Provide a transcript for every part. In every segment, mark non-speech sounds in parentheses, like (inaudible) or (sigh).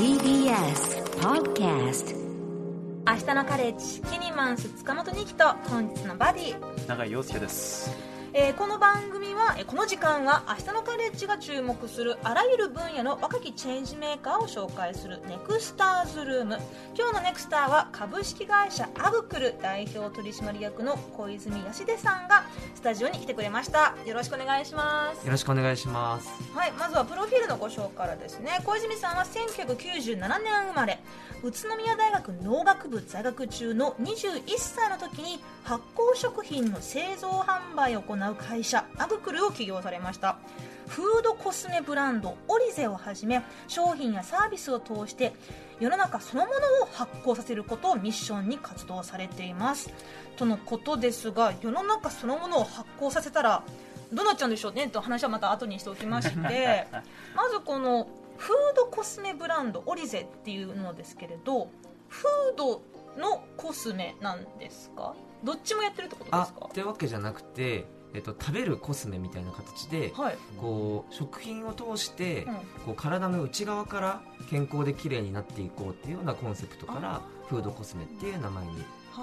TBS Podcast 明日のカレッジキニマンス塚本二希と本日のバディ、永井陽介ですえーこの番組は、えーこの時間は明日のカレッジが注目するあらゆる分野の若きチェンジメーカーを紹介するネクスターズルーム。今日のネクスターは株式会社アグクル代表取締役の小泉康出さんがスタジオに来てくれました。よろしくお願いします。よろしくお願いします。はい、まずはプロフィールのご紹介からですね。小泉さんは1997年生まれ宇都宮大学農学部在学中の21歳の時に発酵食品の製造販売を行う会社アグクルを起業されました。フードコスメブランドオリゼをはじめ商品やサービスを通して世の中そのものを発酵させることをミッションに活動されています。とのことですが世の中そのものを発酵させたらどうなっちゃうんでしょうねと話はまた後にしておきまして (laughs) まずこのフードコスメブランドオリゼっていうのですけれどフードのコスメなんですか？どっちもやってるってことであすか？ってわけじゃなくて、えっと、食べるコスメみたいな形で、はい、こう食品を通して、うん。こう体の内側から健康で綺麗になっていこうっていうようなコンセプトからあ。フードコスメっていう名前に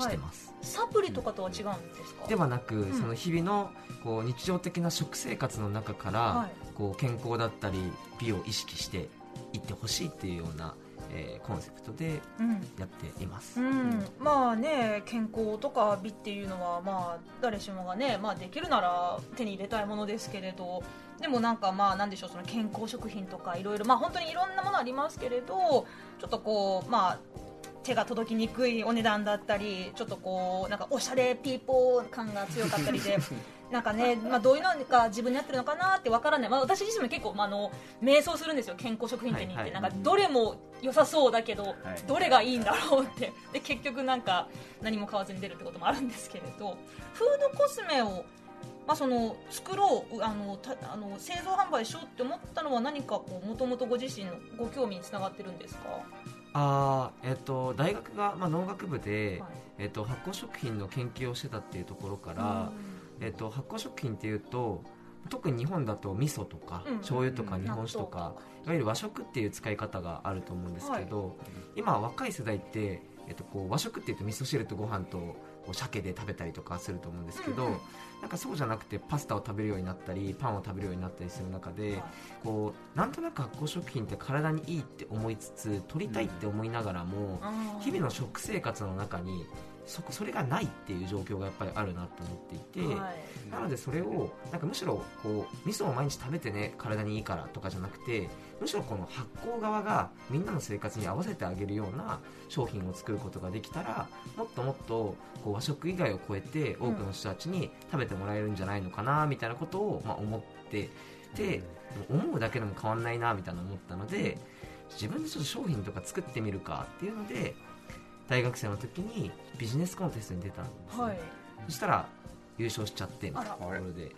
してます、サプリとかとは違うんですか？ではなく、ん。その日々のこう日常的な食生活の中から、はい。こう健康だったり美を意識していってほしいっていうような、えーコンセプトでうん。やっています、うん、まあね健康とか美っていうのはまあ誰しもがね、まあ、できるなら手に入れたいものですけれどでもなんかまあなんでしょうその健康食品とかいろいろまあ本当にいろんなものありますけれどちょっとこうまあ手が届きにくいお値段だったりちょっとこうなんかおしゃれピーポー感が強かったりで (laughs) なんかね、まあ、どういうのが自分に合ってるのかなってわからない、まあ、私自身も結構、まあ、あの迷走するんですよ。健康食品店に行って、はいはい。なんかどれも良さそうだけど、はい。どれがいいんだろうって。で結局なんか何も買わずに出るってこともあるんですけれどフードコスメを、まあ、その作ろうあのたあの製造販売しようって思ったのは何かこうもともとご自身のご興味につながってるんですか、あーえっと大学が、まあ、農学部で、はい。えっと、発酵食品の研究をしてたっていうところから、えっと、発酵食品っていうと特に日本だと味噌とか、うん醤油とかうん日本酒とかいわゆる和食っていう使い方があると思うんですけど、今若い世代って、えっと、こう和食っていうと味噌汁とご飯とこう鮭で食べたりとかすると思うんですけど、うんうん。なんかそうじゃなくてパスタを食べるようになったりパンを食べるようになったりする中で、こうなんとなく発酵食品って体にいいって思いつつ取りたいって思いながらも、日々の食生活の中にそそれがないっていう状況がやっぱりあるなと思っていて、はい。なのでそれをなんかむしろこう味噌を毎日食べてね体にいいからとかじゃなくてむしろこの発酵側がみんなの生活に合わせてあげるような商品を作ることができたらもっともっとこう和食以外を超えて多くの人たちに食べてもらえるんじゃないのかなみたいなことをまあ思ってで思うだけでも変わんないなみたいな思ったので自分でちょっと商品とか作ってみるかっていうので大学生の時にビジネスコンテストに出たんですね、はい。そしたら優勝しちゃってみたいなところで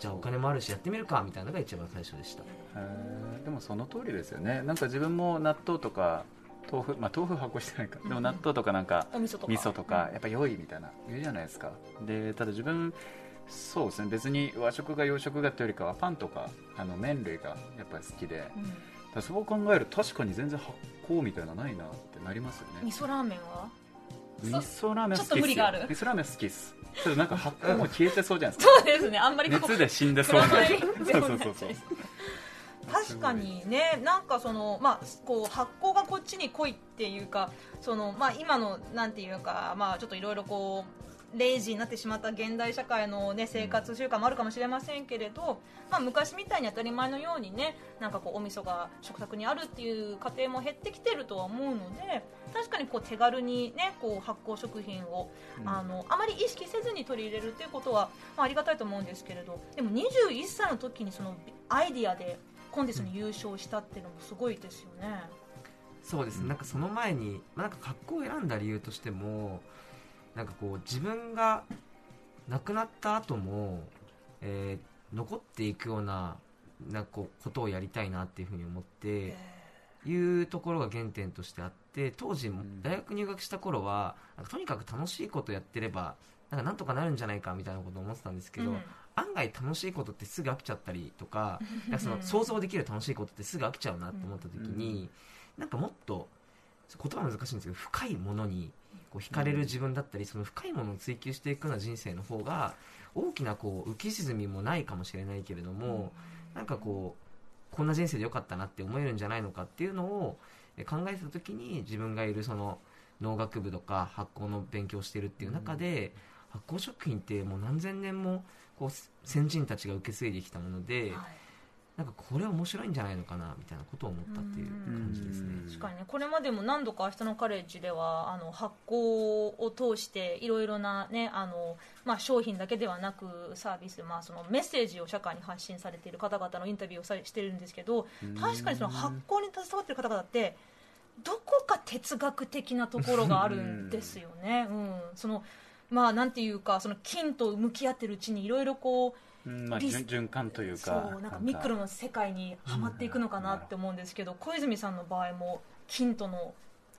じゃあお金もあるしやってみるかみたいなのが一番最初でした。でもその通りですよね。なんか自分も納豆とか豆腐まあ豆腐発酵してないか。でも納豆とかなんかお味噌とか。味噌とかやっぱ良いみたいな言うじゃないですか。でただ自分そうですね。別に和食が洋食がというよりかはパンとかあの麺類がやっぱり好きで。うん。らそう考えると確かに全然発酵みたいなのないなってなりますよね。味噌ラーメンは？味噌ラーメン好きっすよ。ちょっと無理がある。味噌ラーメン好きっす。ちょっとなんか発酵もう消えてそうじゃないですか。そうですね。あんまり熱で死んでそうな。そうそうそうそう。確かにね。なんかその、まあ、こう発酵がこっちに来いっていうかその、まあ、今のなんていうか、まあ、ちょっといろいろこうレイジーになってしまった現代社会の、ね、生活習慣もあるかもしれませんけれど、まあ、昔みたいに当たり前のようにねなんかこうお味噌が食卓にあるっていう家庭も減ってきてるとは思うので確かにこう手軽に、ね、こう発酵食品をうん。あのあまり意識せずに取り入れるっていうことは、まあ、ありがたいと思うんですけれどでも21歳の時にそのアイディアでコンテストに優勝したっていうのもすごいですよね。そうです。ねなんかその前に、まあ、なんか格好を選んだ理由としてもなんかこう自分が亡くなった後も、えー残っていくようななんかこうことをやりたいなっていうふうに思っていうところが原点としてあって当時大学入学した頃はなんかとにかく楽しいことやってればなんかなんとかなるんじゃないかみたいなことを思ってたんですけど、うん。案外楽しいことってすぐ飽きちゃったりとかなんかその想像できる楽しいことってすぐ飽きちゃうなと思った時に、なんかもっと言葉難しいんですけど深いものにこう惹かれる自分だったり、その深いものを追求していくような人生の方が大きなこう浮き沈みもないかもしれないけれども、なんかこうこんな人生でよかったなって思えるんじゃないのかっていうのを考えた時に自分がいるその農学部とか発酵の勉強をしてるっていう中で、発酵食品ってもう何千年もこう先人たちが受け継いできたもので、はい。なんかこれ面白いんじゃないのかなみたいなことを思ったっていう感じですね。うん確かにねこれまでも何度か明日のカレッジではあの発酵を通していろいろな、ねあのまあ、商品だけではなくサービス、まあ、そのメッセージを社会に発信されている方々のインタビューをさしてるんですけど確かにその発酵に携わっている方々ってどこか哲学的なところがあるんですよね。うん、そのまあなんていうかその菌と向き合ってるうちにいろいろこううんまあ、循循環というそかうなんかミクロの世界にはまっていくのかなって思うんですけど、小泉さんの場合も金との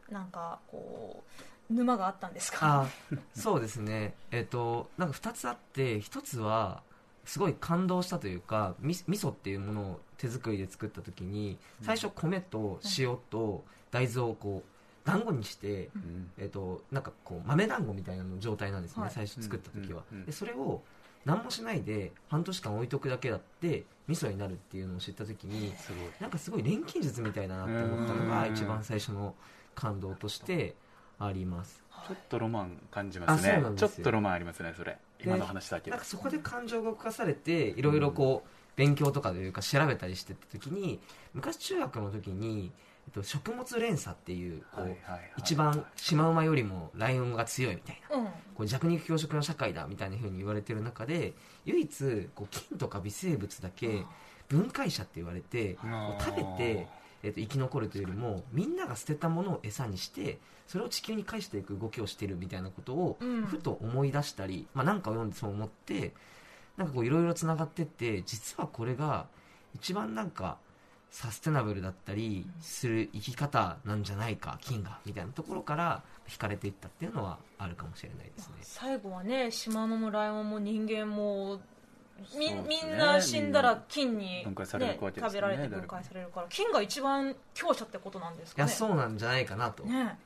なんかこう沼があったんですか？あそうですね、(laughs) えっとなんか2つあって1つはすごい感動したというかみ味噌っていうものを手作りで作った時に最初米と塩と大豆をこう団子にして、うん。えっとなんかこう豆団子みたいなの状態なんですね、はい。最初作った時は、うんうん。でそれを何もしないで半年間置いとくだけだって味噌になるっていうのを知った時にすごい。なんかすごい錬金術みたいだなって思ったのがうん。一番最初の感動としてあります。ちょっとロマン感じますね。ちょっとロマンありますねそれ。今の話だけなんかそこで感情が動かされていろいろこう勉強とかというか調べたりしてった時に昔中学の時に、と、食物連鎖っていう一番シマウマよりもライオンが強いみたいなうん。こう弱肉強食の社会だみたいな風に言われてる中で唯一こう菌とか微生物だけ分解者って言われてこう食べて、えっと生き残るというよりもみんなが捨てたものを餌にしてそれを地球に返していく動きをしてるみたいなことをうん。ふと思い出したり、まあ、なんかを読んでそう思ってなんかこういろいろつながってって実はこれが一番なんかサステナブルだったりする生き方なんじゃないか菌がみたいなところから惹かれていったっていうのはあるかもしれないですね。最後はねシマウマもライオンも人間もみ,、ね。みんな死んだら菌に、ね食べられて分解されるから。菌が一番強者ってことなんですいやかねそうなんじゃないかなと、ね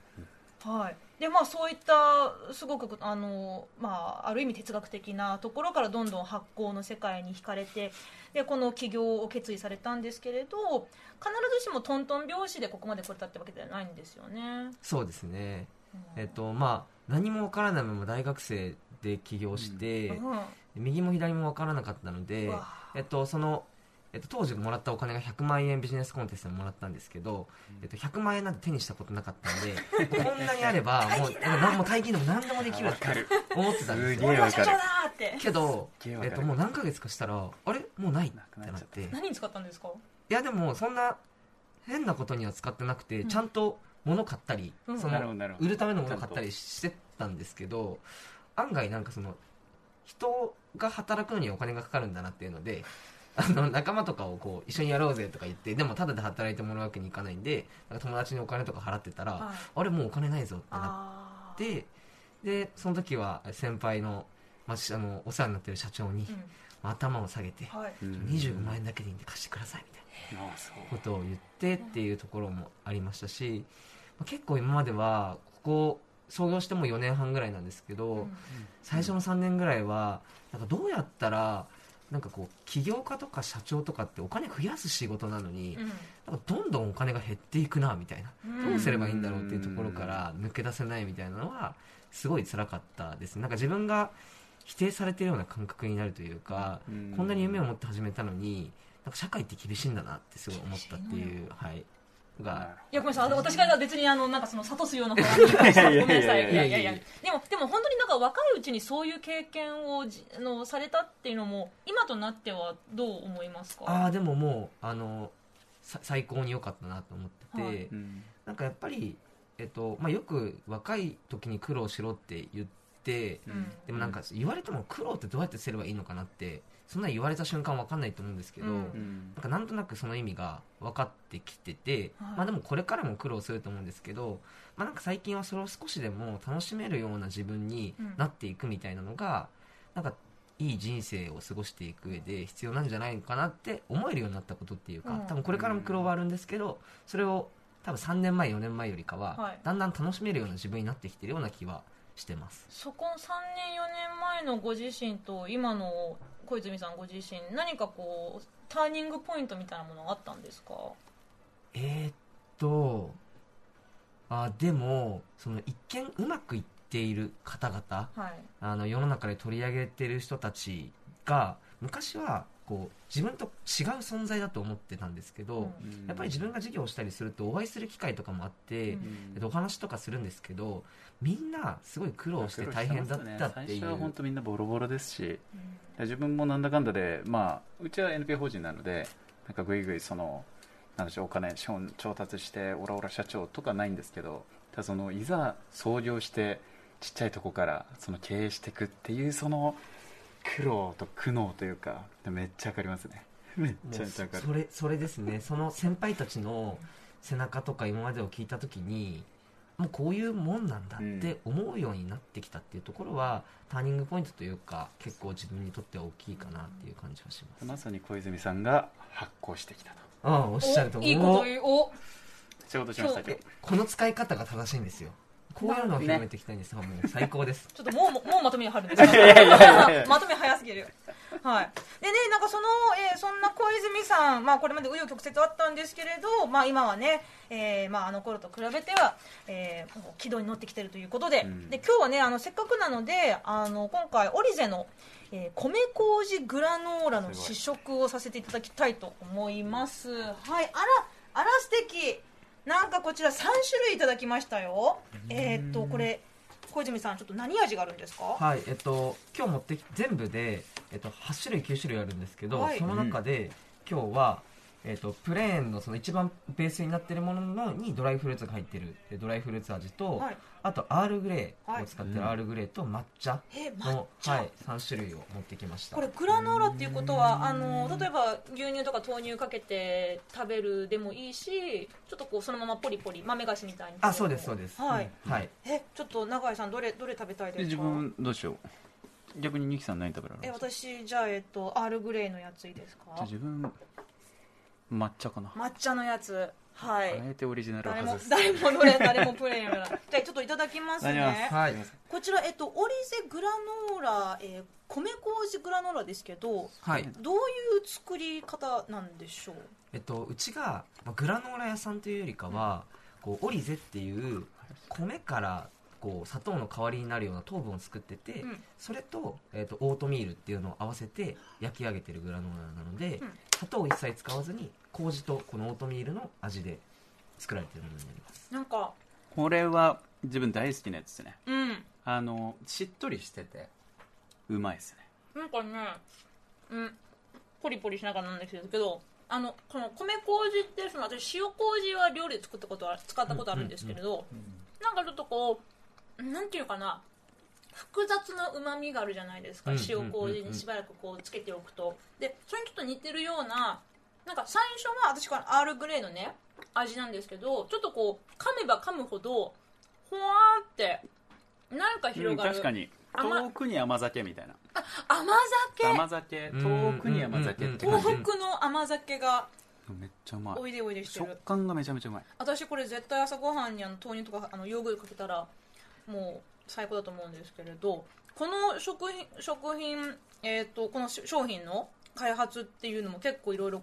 はい。でまあ、そういったすごくあの、まあ、ある意味哲学的なところからどんどん発酵の世界に惹かれてでこの起業を決意されたんですけれど必ずしもトントン拍子でここまで来れたってわけではないんですよね。そうですね。うん。えっとまあ何もわからないまま大学生で起業して、うん。右も左もわからなかったのでえっと、その、えっと、当時もらったお金が100万円ビジネスコンテストでもらったんですけど、えっと、100万円なんて手にしたことなかったんで (laughs) こんなにあればもうなんもう大金でも何でもできるって思ってたんですすよ。俺は社長げえわかる。だーって。けど、えっと、もう何ヶ月かしたらあれ？もうないってなくなってい何に使ったんですか？やでもそんな変なことには使ってなくて、うん。ちゃんと物買ったり、うん。その売るためのもの買ったりしてたんですけど案外なんかその人が働くのにお金がかかるんだなっていうのであの仲間とかをこう一緒にやろうぜとか言ってでもタダで働いてもらうわけにいかないんでなんか友達にお金とか払ってたら、はい。あれもうお金ないぞってなってでその時は先輩の,、まあ、しあのお世話になってる社長に、うん。まあ頭を下げて、はい。うん。25万円だけでいいんで貸してくださいみたいなことを言ってっていうところもありましたし、まあ結構今まではここ創業しても4年半ぐらいなんですけど、うん。最初の3年ぐらいはなんかどうやったらなんかこう起業家とか社長とかってお金増やす仕事なのに、なんかどんどんお金が減っていくなみたいな、うん。どうすればいいんだろうっていうところから抜け出せないみたいなのはすごい辛かったですなんか自分が否定されてるような感覚になるというか、うん。こんなに夢を持って始めたのになんか社会って厳しいんだなってすごい思ったっていう、はい、のが。い。やごめんなさい。私が別にあのなんかその諭すような話に (laughs) ごめんなさい。いいややいやいや。いやいや。でもでも本当になんか若いうちにそういう経験をのされたっていうのも今となってはどう思いますか？ああでももうあのさ最高に良かったなと思ってて、はい。うん。なんかやっぱり、えっとまあ、よく若い時に苦労しろって言ってうん。でもなんか言われても苦労ってどうやってすればいいのかなってそんな言われた瞬間分かんないと思うんですけど、うん。うんなんかなんとなくその意味が分かってきてて、はい。まあでもこれからも苦労すると思うんですけど、まあなんか最近はそれを少しでも楽しめるような自分になっていくみたいなのが、なんかいい人生を過ごしていく上で必要なんじゃないのかなって思えるようになったことっていうか、うん。多分これからも苦労はあるんですけど、それを多分3年前4年前よりかは、はい。だんだん楽しめるような自分になってきてるような気はしてます。そこ3年4年前のご自身と今の小泉さんご自身何かこうターニングポイントみたいなものがあったんですか？えー、っとあでもその一見うまくいっている方々はい。あの世の中で取り上げてる人たちが昔はこう自分と違う存在だと思ってたんですけど、うん。やっぱり自分が授業をしたりするとお会いする機会とかもあって、うん。えっとお話とかするんですけどみんなすごい苦労して大変だったって最いう初は本当みんなボロボロですしうん。自分もなんだかんだで、まあ、うちは NPO 法人なのでなんかぐいぐいそのなんでしょうお金資本調達してオラオラ社長とかないんですけどただそのいざ創業してちっちゃいとこからその経営していくっていうその苦労と苦悩というかめっちゃわかりますね。めっちゃめちゃわかる。それそれですね。その先輩たちの背中とか今までを聞いた時にもうこういうもんなんだって思うようになってきたっていうところは、ターニングポイントというか結構自分にとっては大きいかなっていう感じはします、まさに小泉さんが発行してきたと。ああおっしゃるとおいいこと言う。お。仕事しました今日この使い方が正しいんですよこういうのを広めていきたいんです。が、もう最高です。(laughs) ちょっともうももうまとめに入るんですか (laughs) まとめ早すぎるはい。でねなんかその、えーそんな小泉さんまあこれまで紆余曲折あったんですけれどまあ今はね、えーまああの頃と比べては、えー軌道に乗ってきてるということで、うん。で今日はねあのせっかくなのであの今回オリゼのえー米麹グラノーラの試食をさせていただきたいと思います。はい。あらあら素敵なんかこちら3種類いただきましたよ。えーっとこれ小泉さんちょっと何味があるんですか？はいえっと今日持ってき全部で、えっと、8種類9種類あるんですけど、はい。その中で、今日は、えっと、プレーンのその一番ベースになってるもののにドライフルーツが入ってる。えドライフルーツ味と、はい。あとアールグレーはい。を使ってるアールグレーと抹茶の、茶、はい、3種類を持ってきました。これグラノーラっていうことはあの例えば牛乳とか豆乳かけて食べるでもいいしちょっとこうそのままポリポリ豆菓子みたいに。あそうですそうです。はい、はい。えちょっと永井さんどれどれ食べたいですか？で自分どうしよう。逆にニキさん何食べられえます？か私じゃあえっとアールグレーのやついいですか？じゃあ自分抹茶かな。抹茶のやつ。はい、あえてオリジナルを誰も外す。誰もどれ誰もプレーンやらじゃあちょっといただきます何ねます。はい。こちらえっとオリゼグラノーラ、えー米麹グラノーラですけどはい。どういう作り方なんでしょう？えっと、うちが、まあ、グラノーラ屋さんというよりかは、こうオリゼっていう米からこう砂糖の代わりになるような糖分を作ってて、うん。それと,、えっとオートミールっていうのを合わせて焼き上げてるグラノーラなので、うん。砂糖を一切使わずに麹とこのオートミールの味で作られてるものになります。なんかこれは自分大好きなやつですね。うん。あのしっとりしててうまいですね。なんかねうん。ポリポリしながらなんですけどあのこの米麹ってその私塩麹は料理で作ったことは使ったことあるんですけれど、なんかちょっとこうなんていうかな複雑なうまみがあるじゃないですか、うん塩麹にしばらくこうつけておくと。でそれにちょっと似てるようななんか最初は私このアールグレーのね味なんですけどちょっとこう噛めば噛むほどほわーってなんかうん広がる、確かに。甘遠くに甘酒みたいな。甘酒。甘酒。遠くに甘酒って感じ。東北の甘酒がめっちゃうまい。おいでおいでして食る感がめちゃめちゃうまい。私これ絶対朝ごはんにあの豆乳とかあのヨーグルトかけたらもう最高だと思うんですけれどこの食品食品、えー、とこの商品の開発っていうのも結構いろいろ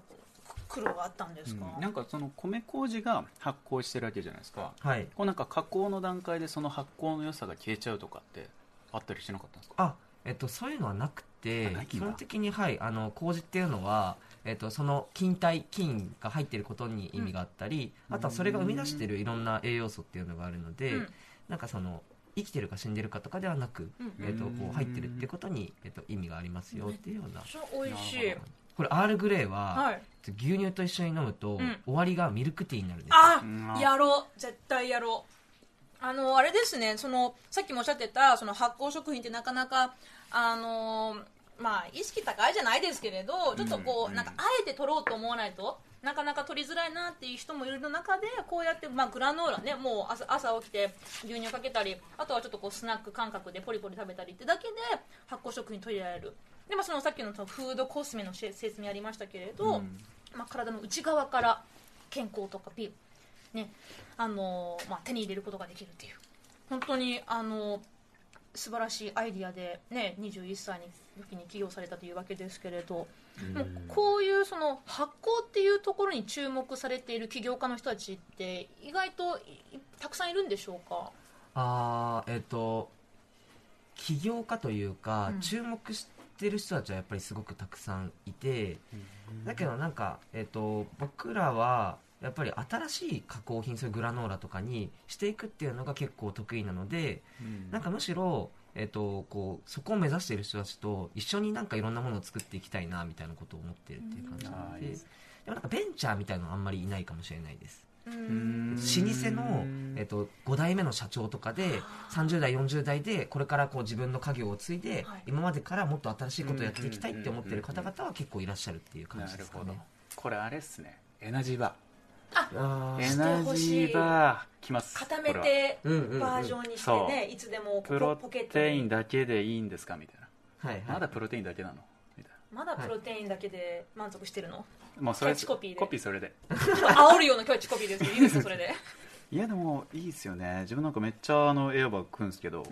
苦労があったんですか、うん。なんかその米麹が発酵してるわけじゃないですか。はい。こうなんか加工の段階でその発酵の良さが消えちゃうとかってあったりしなかったんですか？あえっと、そういうのはなくて基本的に、はい、あの麹っていうのは、えっと、その菌体菌が入っていることに意味があったり、あとはそれが生み出しているいろんな栄養素っていうのがあるので、うん。なんかその生きてるか死んでるかとかではなく、うんえっと、こう入ってるってことに、えっと、意味がありますよっていうような、美味しい。これアールグレーは、はい牛乳と一緒に飲むと、ん。終わりがミルクティーになるんですあうん。やろう。絶対やろう。あのあれですね。そのさっきもおっしゃってたその発酵食品ってなかなかあのまあ意識高いじゃないですけれどちょっとこう、うん。なんかあえて取ろうと思わないとなかなか取りづらいなっていう人もいる中でこうやって、まあ、グラノーラねもう朝朝起きて牛乳かけたりあとはちょっとこうスナック感覚でポリポリ食べたりってだけで発酵食品取り入れられる。でもそのさっきのそのフードコスメの説明ありましたけれど、うん。まあ、体の内側から健康とか美ねあの、まあ、手に入れることができるっていう。本当にあの素晴らしいアイディアで、ね、21歳の時に起業されたというわけですけれど、もうこういうその発行っていうところに注目されている起業家の人たちって意外といたくさんいるんでしょうか？あーえっ、と起業家というか、うん。注目してる人たちはやっぱりすごくたくさんいて、だけどなんか、えっと僕らはやっぱり新しい加工品そういうグラノーラとかにしていくっていうのが結構得意なのでなんかむしろ、えっとこうそこを目指している人たちと一緒になんかいろんなものを作っていきたいなみたいなことを思ってるっていう感じなので、あーいいでもなんかベンチャーみたいなのはあんまりいないかもしれないです。ううん。ん老舗の、えっと5代目の社長とかで30代40代でこれからこう自分の家業を継いで、はい。今までからもっと新しいことをやっていきたいって思ってる方々は結構いらっしゃるっていう感じですかね。これあれっすね。エナジーバあーーエナジーバーきます固めてうんうんうんバージョンにしてそね、いつでもプロポケットテインにだけでいいんですかみたいな。はいはい。まだプロテインだけなの？みたいまだプロテインだけで満足してるの、なもうそれキャッチコピーで。コピーそれで。煽るようなキャッチコピーです。けどいいですか (laughs) それで。いやでもいいですよね。自分なんかめっちゃあのエアバッグ食うんですけど、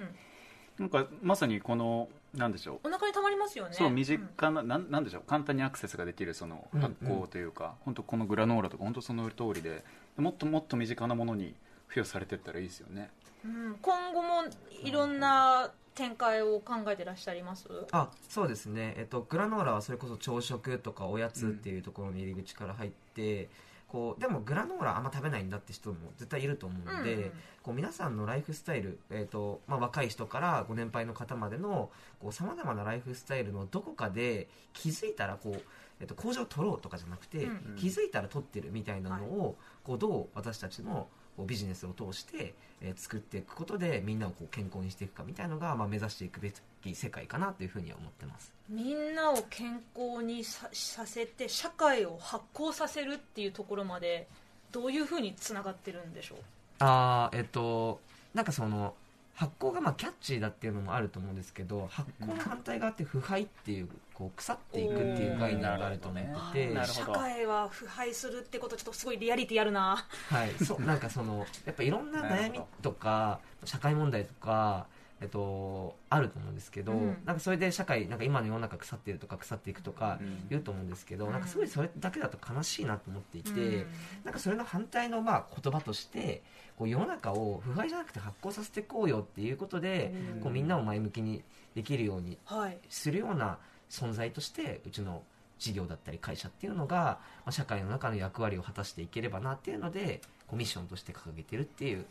なんかまさにこのなんでしょう？お腹にたまりますよね。そう身うん。近な,、なんなんでしょう？簡単にアクセスができるそのうん発酵というか、本当このグラノーラとか本当その通りでもっともっと身近なものに付与されていったらいいですよね。うん。今後もいろんな展開を考えてらっしゃいます？あそうですね、えっと、グラノーラはそれこそ朝食とかおやつっていうところの入り口から入って、こうでもグラノーラあんま食べないんだって人も絶対いると思うので、うん。こう皆さんのライフスタイル、えっとまあ、若い人からご年配の方までのさまざまなライフスタイルのどこかで気づいたらこう、えっと、工場を取ろうとかじゃなくて、うん。気づいたら取ってるみたいなのを、こうどう私たちのビジネスを通して、えー作っていくことでみんなをこう健康にしていくかみたいなのが、まあ、目指していくべき世界かなというふうには思ってます。みんなを健康にささせて社会を発酵させるっていうところまでどういうふうにつながってるんでしょう？あーえっとなんかその発酵がまあキャッチーだっていうのもあると思うんですけど発酵の反対側って腐敗っていうこう腐っていくっていう概念があると思ってて、なるほど。社会は腐敗するってことちょっとすごいリアリティあるな。はい、そうなんかそのやっぱいろんな悩みとか社会問題とか、えっと、あると思うんですけど、うん。なんかそれで社会なんか今の世の中腐ってるとか腐っていくとかうん。言うと思うんですけど、うん。なんかすごいそれだけだと悲しいなと思っていて、うん。なんかそれの反対のまあ言葉としてこう世の中を腐敗じゃなくて発酵させていこうよっていうことで、うん。こうみんなを前向きにできるようにはい。するような存在としてうちの事業だったり会社っていうのが、まあ、社会の中の役割を果たしていければなっていうのでこうミッションとして掲げてるっていう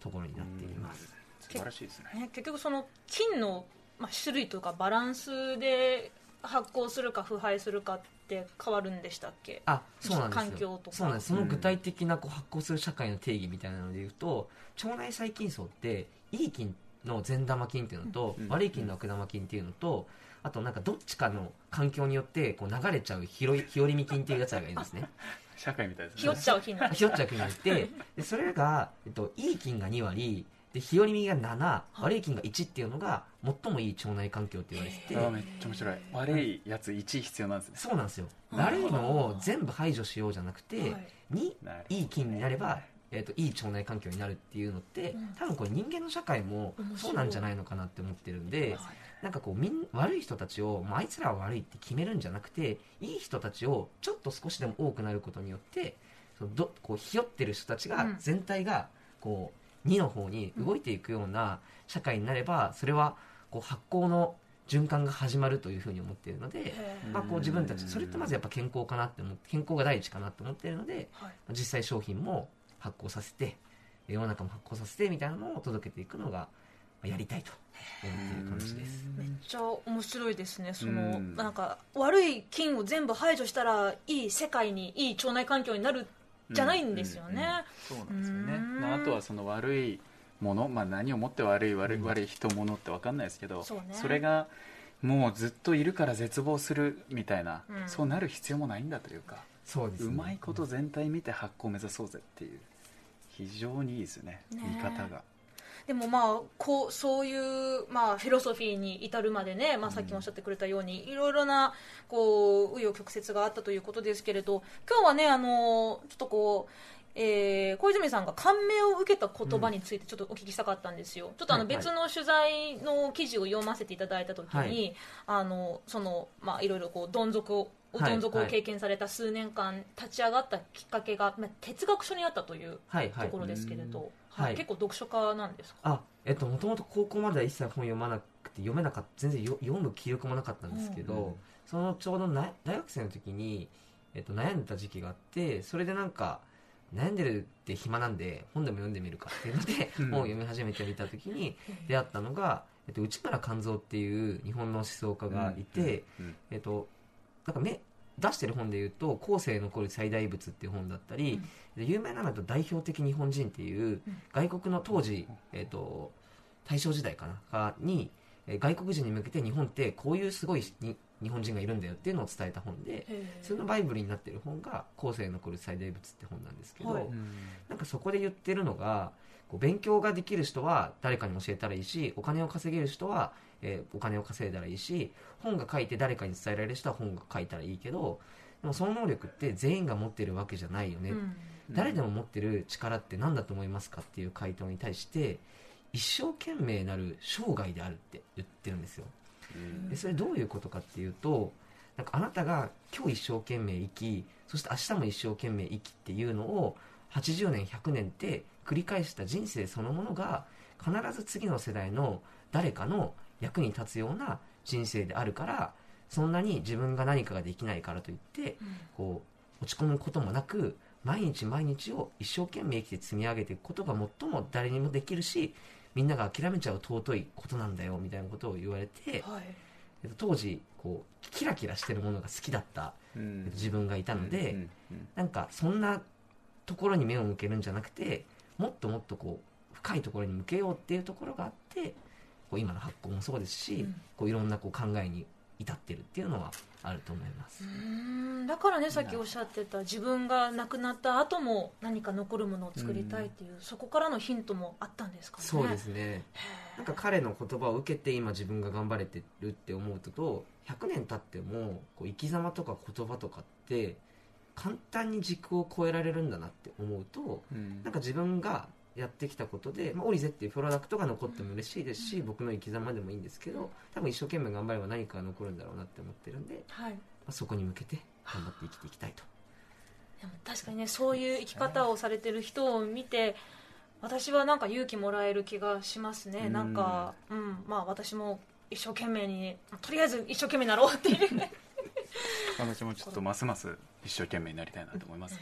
ところになっています。素晴らしいですね。(laughs) ね、結局その菌の、まあ、種類とかバランスで発酵するか腐敗するかって変わるんでしたっけ？あそうなんですよ。環境とか。そうなんです。その具体的なこう発酵する社会の定義みたいなのでいうと腸内細菌層っていい菌の善玉菌っていうのと、うん。悪い菌の悪玉菌っていうのとあとなんかどっちかの環境によってこう流れちゃう日和日和見菌っていうやつらがいるんですね。(laughs) 社会みたいですね。ひよっちゃう菌なんひよっちゃう菌がいてでそれが、えっと、いい菌が2割で日和見が7、悪い菌が1っていうのが最もいい腸内環境って言われてて、あーめっちゃ面白い。悪いやつ1必要なんですね。そうなんですよ。悪いのを全部排除しようじゃなくて、はい。になるいい菌になれば、えー、といい腸内環境になるっていうのって、うん。多分これ人間の社会もそうなんじゃないのかなって思ってるんで、はい。なんかこうみん悪い人たちを、まあ、あいつらは悪いって決めるんじゃなくていい人たちをちょっと少しでも多くなることによってそのどこうひよってる人たちが、うん。全体がこう2の方に動いていくような社会になればそれはこう発酵の循環が始まるというふうに思っているので、まあ、こう自分たちそれってまずやっぱ健康かなって思って健康が第一かなって思っているのではい。実際商品も発行させて世の中も発行させてみたいなのを届けていくのがまあやりたいと思っている感じです。めっちゃ面白いですね。その、うん。なんか悪い菌を全部排除したらいい世界にいい腸内環境になるじゃないんですよね、そうなんですよね。ああとはその悪いもの、まあ、何をもって悪い悪いうん。悪い人物って分かんないですけど、そうね。れがもうずっといるから絶望するみたいな、うん。そうなる必要もないんだというかそうですね。うまいこと全体見て発行を目指そうぜっていう非常にいいですよねね。見方がでもまあこうそういう、まあ、フィロソフィーに至るまでね、まあ、さっきもおっしゃってくれたように、いろいろなこう紆余曲折があったということですけれど今日はねあのちょっとこうえー小泉さんが感銘を受けた言葉についてちょっとお聞きしたかったんですよ、ちょっとあのはいはい別の取材の記事を読ませていただいた時に、はい。あのそのまあいろいろこうどん底をはい。どん底を経験された数年間立ち上がったきっかけが、まあ、哲学書にあったというところですけれど、うん。はい。結構読書家なんですか、あえっともともと高校までは一切本読まなくて読めなかった全然よ読む気力もなかったんですけど、うん。そのちょうどな大学生の時に、えっと、悩んでた時期があってそれでなんか悩んでるって暇なんで本でも読んでみるかっていうので、(laughs) うん。本を読み始めてみた時に (laughs) 出会ったのが、えっと、内村勘三っていう日本の思想家がいて、うん。えっと、なんかめ出してる本で言うと「後世残る最大仏」っていう本だったり、有名なのだと代表的日本人っていううん。外国の当時、えっと大正時代かなかにえー外国人に向けて日本ってこういうすごいに日本人がいるんだよっていうのを伝えた本でそれのバイブルになってる本が「後世残る最大仏」って本なんですけど、はい。うんなんかそこで言ってるのがこう勉強ができる人は誰かに教えたらいいしお金を稼げる人は、えーお金を稼いだらいいし本が書いて誰かに伝えられる人は本が書いたらいいけどでもその能力って全員が持ってるわけじゃないよね、うん。誰でも持ってる力って何だと思いますかっていう回答に対して一生懸命なる生涯であるって言ってるんですよ。うんでそれどういうことかっていうとなんかあなたが今日一生懸命生きそして明日も一生懸命生きっていうのを80年100年って繰り返した人生そのものが必ず次の世代の誰かの役に立つような人生であるからそんなに自分が何かができないからといってうん。こう落ち込むこともなく毎日毎日を一生懸命生きて積み上げていくことが最も誰にもできるしみんなが諦めちゃう尊いことなんだよみたいなことを言われて、はい。えっと当時こうキラキラしてるものが好きだったうん。自分がいたので、うんうんなんかそんなところに目を向けるんじゃなくてもっともっとこう深いところに向けようっていうところがあってこう今の発行もそうですし、うん。こういろんなこう考えに至ってるっていうのはあると思います。だからねさっきおっしゃってた自分が亡くなった後も何か残るものを作りたいっていう、そこからのヒントもあったんですかね。そうですね。なんか彼の言葉を受けて今自分が頑張れてるって思うとと100年経ってもこう生き様とか言葉とかって簡単に軸を超えられるんだなって思うとうん。なんか自分がやってきたことで、まあ、オリゼっていうプロダクトが残っても嬉しいですし、僕の生き様でもいいんですけど多分一生懸命頑張れば何かが残るんだろうなって思ってるんで、まはい。あ、そこに向けて頑張って生きていきたいと。でも確かにねそういう生き方をされてる人を見て私はなんか勇気もらえる気がしますね、うん。なんか、うん。まあ、私も一生懸命にとりあえず一生懸命になろうっていう。ね (laughs) 私もちょっとますます一生懸命になりたいなと思いますね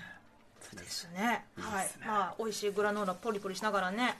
そうですね。い。いはいですね。まあ美味しいグラノーラポリポリしながらね。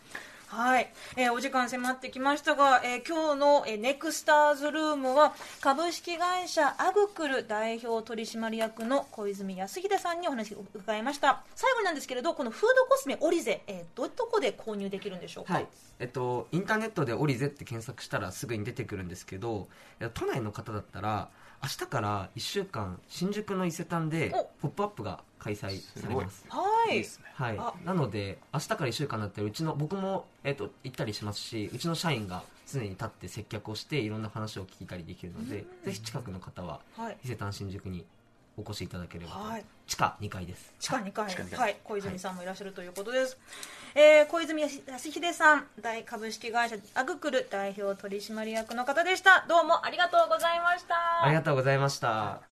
はい、えーお時間迫ってきましたが、えー今日の、えーネクスターズルームは株式会社アグクル代表取締役の小泉康秀さんにお話を伺いました。最後になんですけれどこのフードコスメオリゼ、えーどういうとこで購入できるんでしょうか、はい。えっと、インターネットでオリゼって検索したらすぐに出てくるんですけどえっと都内の方だったら明日から1週間新宿の伊勢丹でお「ポップアップが開催されます。はい。いいですね。はい。あ、なので明日から1週間になってうちの僕も、えっと行ったりしますしうちの社員が常に立って接客をしていろんな話を聞いたりできるのでぜひ近くの方ははい。伊勢丹新宿にお越しいただければと、はい。地下2階です。地下2階。はい、小泉さんもいらっしゃるということです、えー小泉康秀さん大株式会社アグクル代表取締役の方でした。どうもありがとうございました。ありがとうございました